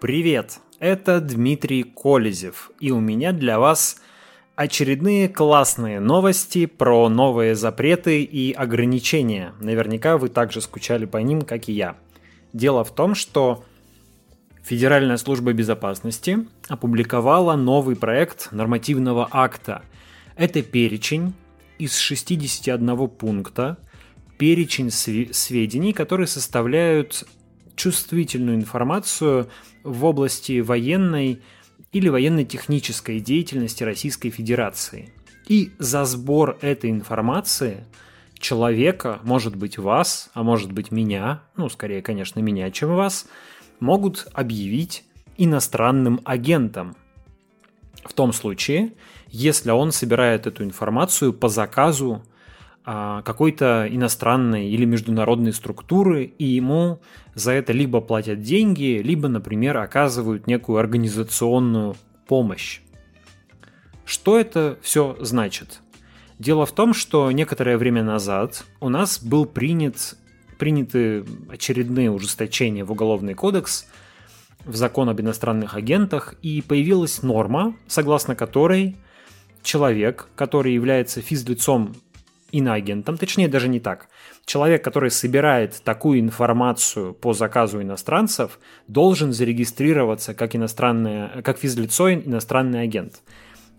Привет, это Дмитрий Колезев, и у меня для вас очередные классные новости про новые запреты и ограничения. Наверняка вы также скучали по ним, как и я. Дело в том, что Федеральная служба безопасности опубликовала новый проект нормативного акта. Это перечень из 61 пункта, перечень сведений, которые составляют чувствительную информацию в области военной или военно-технической деятельности Российской Федерации. И за сбор этой информации человека, может быть вас, а может быть меня, ну скорее, конечно, меня, чем вас, могут объявить иностранным агентом. В том случае, если он собирает эту информацию по заказу какой-то иностранной или международной структуры, и ему за это либо платят деньги, либо, например, оказывают некую организационную помощь. Что это все значит? Дело в том, что некоторое время назад у нас был принят, приняты очередные ужесточения в Уголовный кодекс, в закон об иностранных агентах, и появилась норма, согласно которой человек, который является физлицом иноагентом, точнее даже не так. Человек, который собирает такую информацию по заказу иностранцев, должен зарегистрироваться как, иностранное, как физлицо иностранный агент.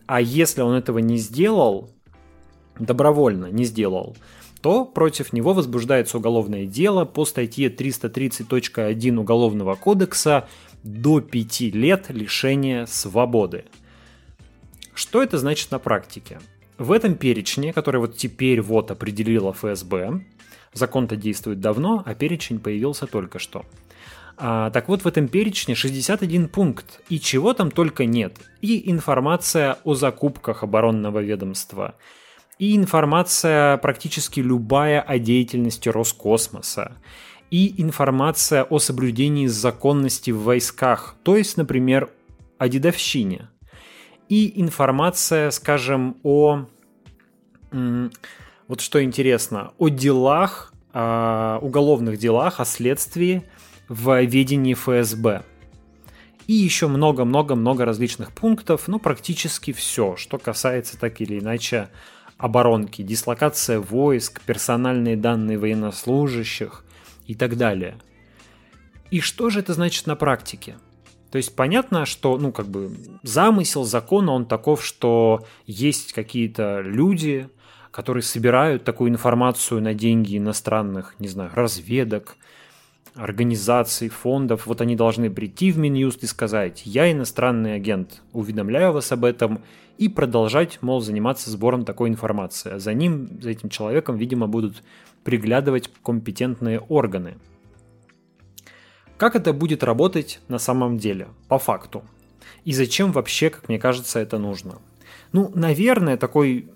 А если он этого не сделал, добровольно не сделал, то против него возбуждается уголовное дело по статье 330.1 Уголовного кодекса до 5 лет лишения свободы. Что это значит на практике? В этом перечне, который вот теперь вот определила ФСБ, закон-то действует давно, а перечень появился только что. А, так вот, в этом перечне 61 пункт, и чего там только нет. И информация о закупках оборонного ведомства, и информация практически любая о деятельности Роскосмоса, и информация о соблюдении законности в войсках, то есть, например, о дедовщине – и информация, скажем, о... Вот что интересно, о делах, о уголовных делах, о следствии в ведении ФСБ. И еще много-много-много различных пунктов, ну, практически все, что касается так или иначе оборонки, дислокация войск, персональные данные военнослужащих и так далее. И что же это значит на практике? То есть понятно, что, ну, как бы замысел закона, он таков, что есть какие-то люди, которые собирают такую информацию на деньги иностранных, не знаю, разведок, организаций, фондов. Вот они должны прийти в Минюст и сказать, я иностранный агент, уведомляю вас об этом, и продолжать, мол, заниматься сбором такой информации. А за ним, за этим человеком, видимо, будут приглядывать компетентные органы – как это будет работать на самом деле, по факту? И зачем вообще, как мне кажется, это нужно? Ну, наверное, такой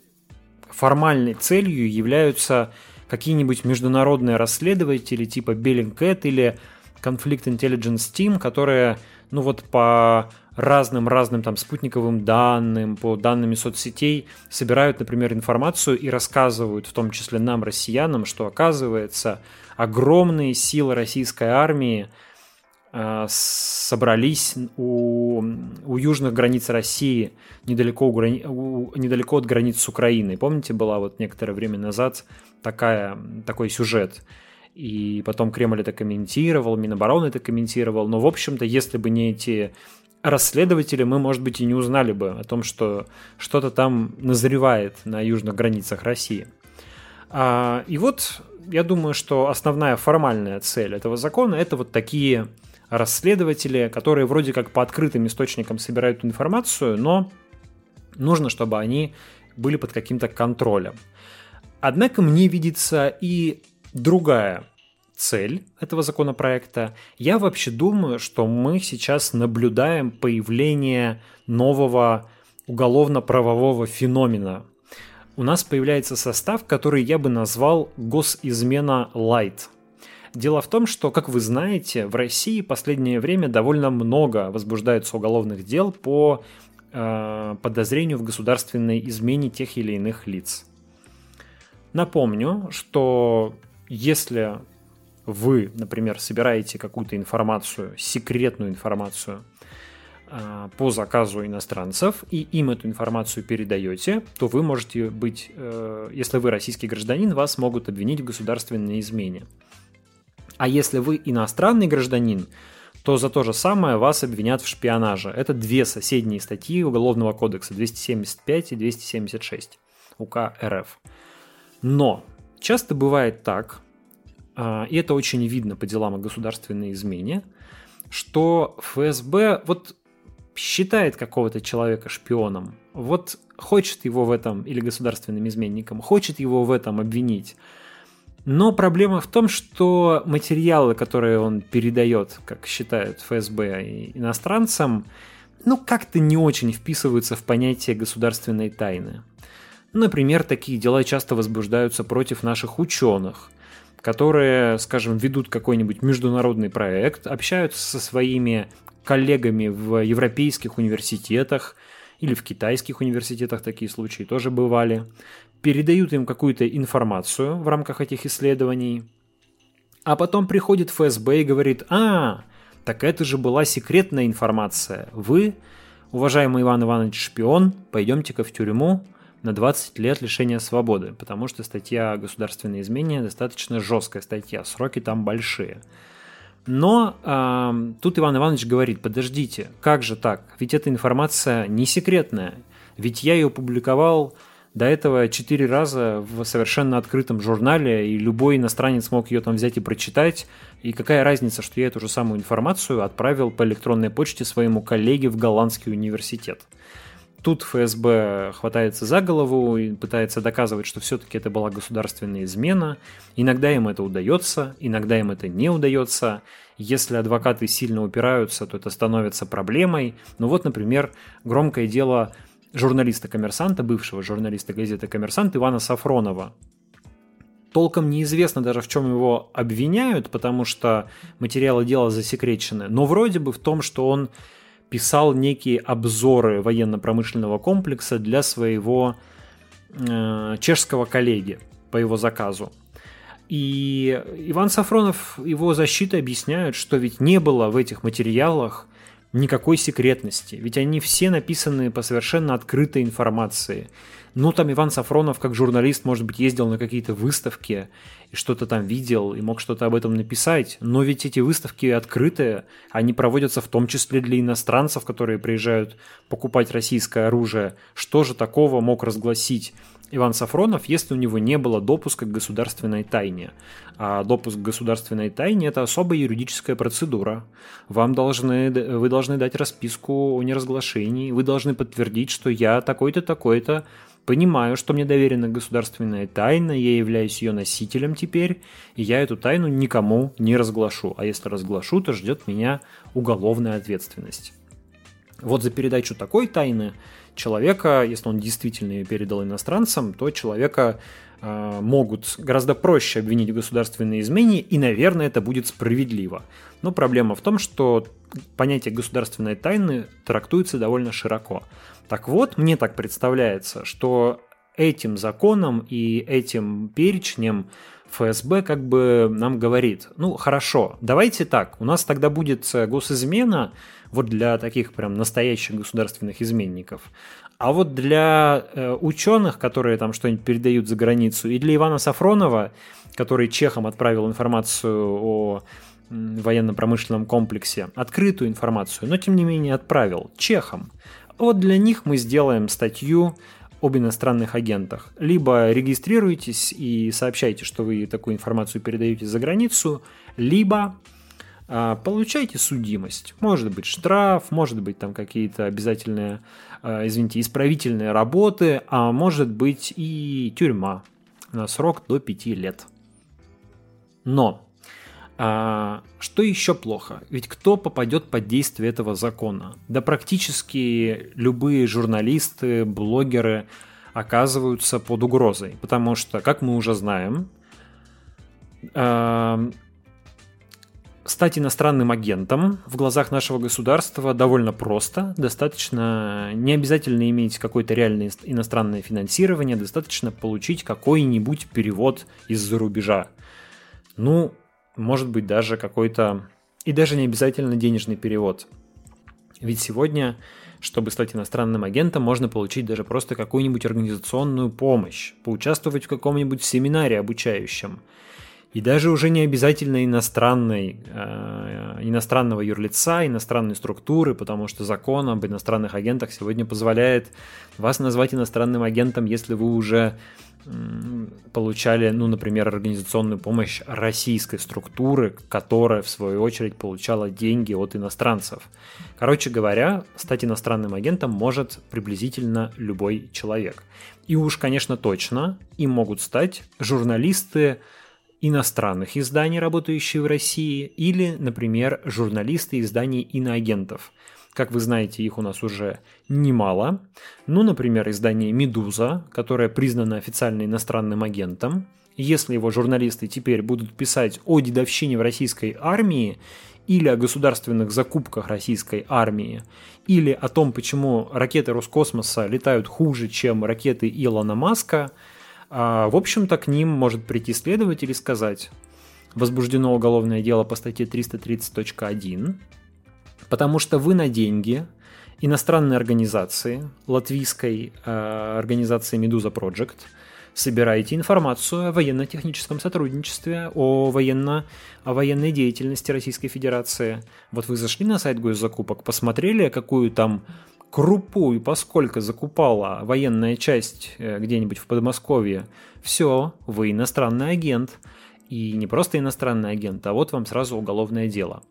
формальной целью являются какие-нибудь международные расследователи типа Bellingcat или Conflict Intelligence Team, которые, ну вот по разным-разным там спутниковым данным, по данным соцсетей собирают, например, информацию и рассказывают, в том числе нам, россиянам, что оказывается огромные силы российской армии собрались у, у южных границ России, недалеко, у, у, недалеко от границ с Украиной. Помните, была вот некоторое время назад такая, такой сюжет. И потом Кремль это комментировал, Минобороны это комментировал. Но, в общем-то, если бы не эти расследователи, мы, может быть, и не узнали бы о том, что что-то там назревает на южных границах России. А, и вот я думаю, что основная формальная цель этого закона это вот такие расследователи, которые вроде как по открытым источникам собирают информацию, но нужно, чтобы они были под каким-то контролем. Однако мне видится и другая цель этого законопроекта. Я вообще думаю, что мы сейчас наблюдаем появление нового уголовно-правового феномена. У нас появляется состав, который я бы назвал госизмена light. Дело в том, что, как вы знаете, в России в последнее время довольно много возбуждается уголовных дел по э, подозрению в государственной измене тех или иных лиц. Напомню, что если вы, например, собираете какую-то информацию, секретную информацию а, по заказу иностранцев, и им эту информацию передаете, то вы можете быть, э, если вы российский гражданин, вас могут обвинить в государственной измене. А если вы иностранный гражданин, то за то же самое вас обвинят в шпионаже. Это две соседние статьи Уголовного кодекса 275 и 276 УК РФ. Но часто бывает так, а, и это очень видно по делам о государственной измене, что ФСБ вот считает какого-то человека шпионом, вот хочет его в этом, или государственным изменником, хочет его в этом обвинить, но проблема в том, что материалы, которые он передает, как считают ФСБ и иностранцам, ну как-то не очень вписываются в понятие государственной тайны. Например, такие дела часто возбуждаются против наших ученых, которые, скажем, ведут какой-нибудь международный проект, общаются со своими коллегами в европейских университетах или в китайских университетах такие случаи тоже бывали, передают им какую-то информацию в рамках этих исследований, а потом приходит ФСБ и говорит, а, так это же была секретная информация. Вы, уважаемый Иван Иванович шпион, пойдемте-ка в тюрьму на 20 лет лишения свободы, потому что статья о государственной измене достаточно жесткая статья, сроки там большие. Но э, тут Иван Иванович говорит, подождите, как же так? Ведь эта информация не секретная. Ведь я ее публиковал до этого четыре раза в совершенно открытом журнале, и любой иностранец мог ее там взять и прочитать. И какая разница, что я эту же самую информацию отправил по электронной почте своему коллеге в голландский университет. Тут ФСБ хватается за голову и пытается доказывать, что все-таки это была государственная измена. Иногда им это удается, иногда им это не удается. Если адвокаты сильно упираются, то это становится проблемой. Ну вот, например, громкое дело журналиста-коммерсанта, бывшего журналиста газеты «Коммерсант» Ивана Сафронова. Толком неизвестно даже, в чем его обвиняют, потому что материалы дела засекречены. Но вроде бы в том, что он писал некие обзоры военно-промышленного комплекса для своего э, чешского коллеги по его заказу. И Иван Сафронов, его защита объясняют, что ведь не было в этих материалах никакой секретности, ведь они все написаны по совершенно открытой информации. Ну, там Иван Сафронов, как журналист, может быть, ездил на какие-то выставки и что-то там видел и мог что-то об этом написать, но ведь эти выставки открытые, они проводятся в том числе для иностранцев, которые приезжают покупать российское оружие. Что же такого мог разгласить Иван Сафронов, если у него не было допуска к государственной тайне. А допуск к государственной тайне – это особая юридическая процедура. Вам должны, вы должны дать расписку о неразглашении, вы должны подтвердить, что я такой-то, такой-то, понимаю, что мне доверена государственная тайна, я являюсь ее носителем теперь, и я эту тайну никому не разглашу. А если разглашу, то ждет меня уголовная ответственность. Вот за передачу такой тайны человека, если он действительно передал иностранцам, то человека э, могут гораздо проще обвинить в государственной измене, и, наверное, это будет справедливо. Но проблема в том, что понятие государственной тайны трактуется довольно широко. Так вот, мне так представляется, что этим законом и этим перечнем ФСБ как бы нам говорит, ну хорошо, давайте так, у нас тогда будет госизмена, вот для таких прям настоящих государственных изменников. А вот для э, ученых, которые там что-нибудь передают за границу, и для Ивана Сафронова, который чехам отправил информацию о военно-промышленном комплексе, открытую информацию, но тем не менее отправил чехам. Вот для них мы сделаем статью об иностранных агентах. Либо регистрируйтесь и сообщайте, что вы такую информацию передаете за границу, либо а, получайте судимость. Может быть штраф, может быть там какие-то обязательные, а, извините, исправительные работы, а может быть и тюрьма на срок до 5 лет. Но а, что еще плохо? Ведь кто попадет под действие этого закона? Да практически любые журналисты, блогеры оказываются под угрозой, потому что, как мы уже знаем, Стать иностранным агентом в глазах нашего государства довольно просто. Достаточно не обязательно иметь какое-то реальное иностранное финансирование, достаточно получить какой-нибудь перевод из-за рубежа. Ну, может быть даже какой-то, и даже не обязательно денежный перевод. Ведь сегодня, чтобы стать иностранным агентом, можно получить даже просто какую-нибудь организационную помощь, поучаствовать в каком-нибудь семинаре обучающем – и даже уже не обязательно иностранной, э, иностранного юрлица, иностранной структуры, потому что закон об иностранных агентах сегодня позволяет вас назвать иностранным агентом, если вы уже получали, ну, например, организационную помощь российской структуры, которая, в свою очередь, получала деньги от иностранцев. Короче говоря, стать иностранным агентом может приблизительно любой человек. И уж, конечно, точно им могут стать журналисты, иностранных изданий, работающие в России, или, например, журналисты изданий иноагентов. Как вы знаете, их у нас уже немало. Ну, например, издание «Медуза», которое признано официально иностранным агентом. Если его журналисты теперь будут писать о дедовщине в российской армии или о государственных закупках российской армии, или о том, почему ракеты Роскосмоса летают хуже, чем ракеты Илона Маска – а, в общем-то, к ним может прийти следователь и сказать, возбуждено уголовное дело по статье 330.1, потому что вы на деньги иностранной организации, латвийской э, организации Medusa Project, собираете информацию о военно-техническом сотрудничестве, о, военно, о военной деятельности Российской Федерации. Вот вы зашли на сайт госзакупок, посмотрели, какую там крупу и поскольку закупала военная часть э, где-нибудь в Подмосковье, все, вы иностранный агент. И не просто иностранный агент, а вот вам сразу уголовное дело.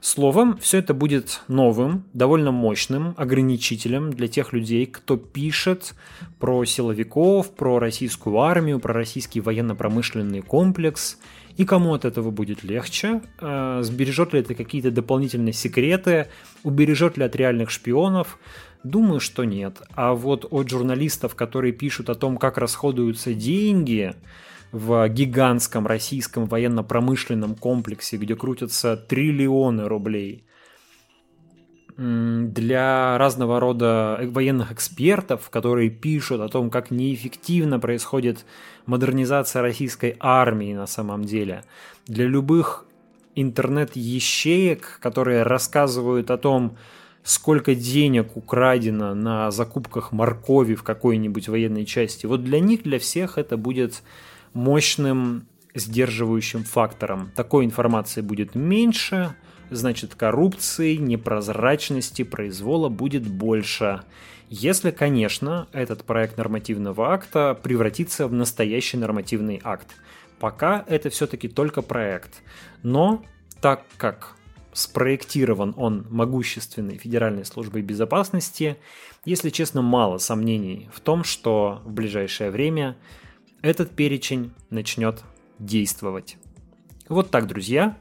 Словом, все это будет новым, довольно мощным ограничителем для тех людей, кто пишет про силовиков, про российскую армию, про российский военно-промышленный комплекс – и кому от этого будет легче, э, сбережет ли это какие-то дополнительные секреты, убережет ли от реальных шпионов, Думаю, что нет. А вот от журналистов, которые пишут о том, как расходуются деньги в гигантском российском военно-промышленном комплексе, где крутятся триллионы рублей, для разного рода военных экспертов, которые пишут о том, как неэффективно происходит модернизация российской армии на самом деле, для любых интернет-ячеек, которые рассказывают о том, сколько денег украдено на закупках моркови в какой-нибудь военной части. Вот для них, для всех это будет мощным сдерживающим фактором. Такой информации будет меньше, значит коррупции, непрозрачности, произвола будет больше. Если, конечно, этот проект нормативного акта превратится в настоящий нормативный акт. Пока это все-таки только проект. Но так как спроектирован он могущественной Федеральной службой безопасности, если честно, мало сомнений в том, что в ближайшее время этот перечень начнет действовать. Вот так, друзья.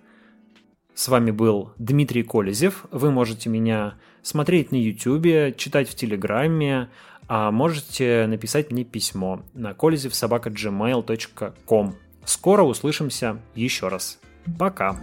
С вами был Дмитрий Колезев. Вы можете меня смотреть на YouTube, читать в Телеграме, а можете написать мне письмо на kolezevsobaka.gmail.com. Скоро услышимся еще раз. Пока.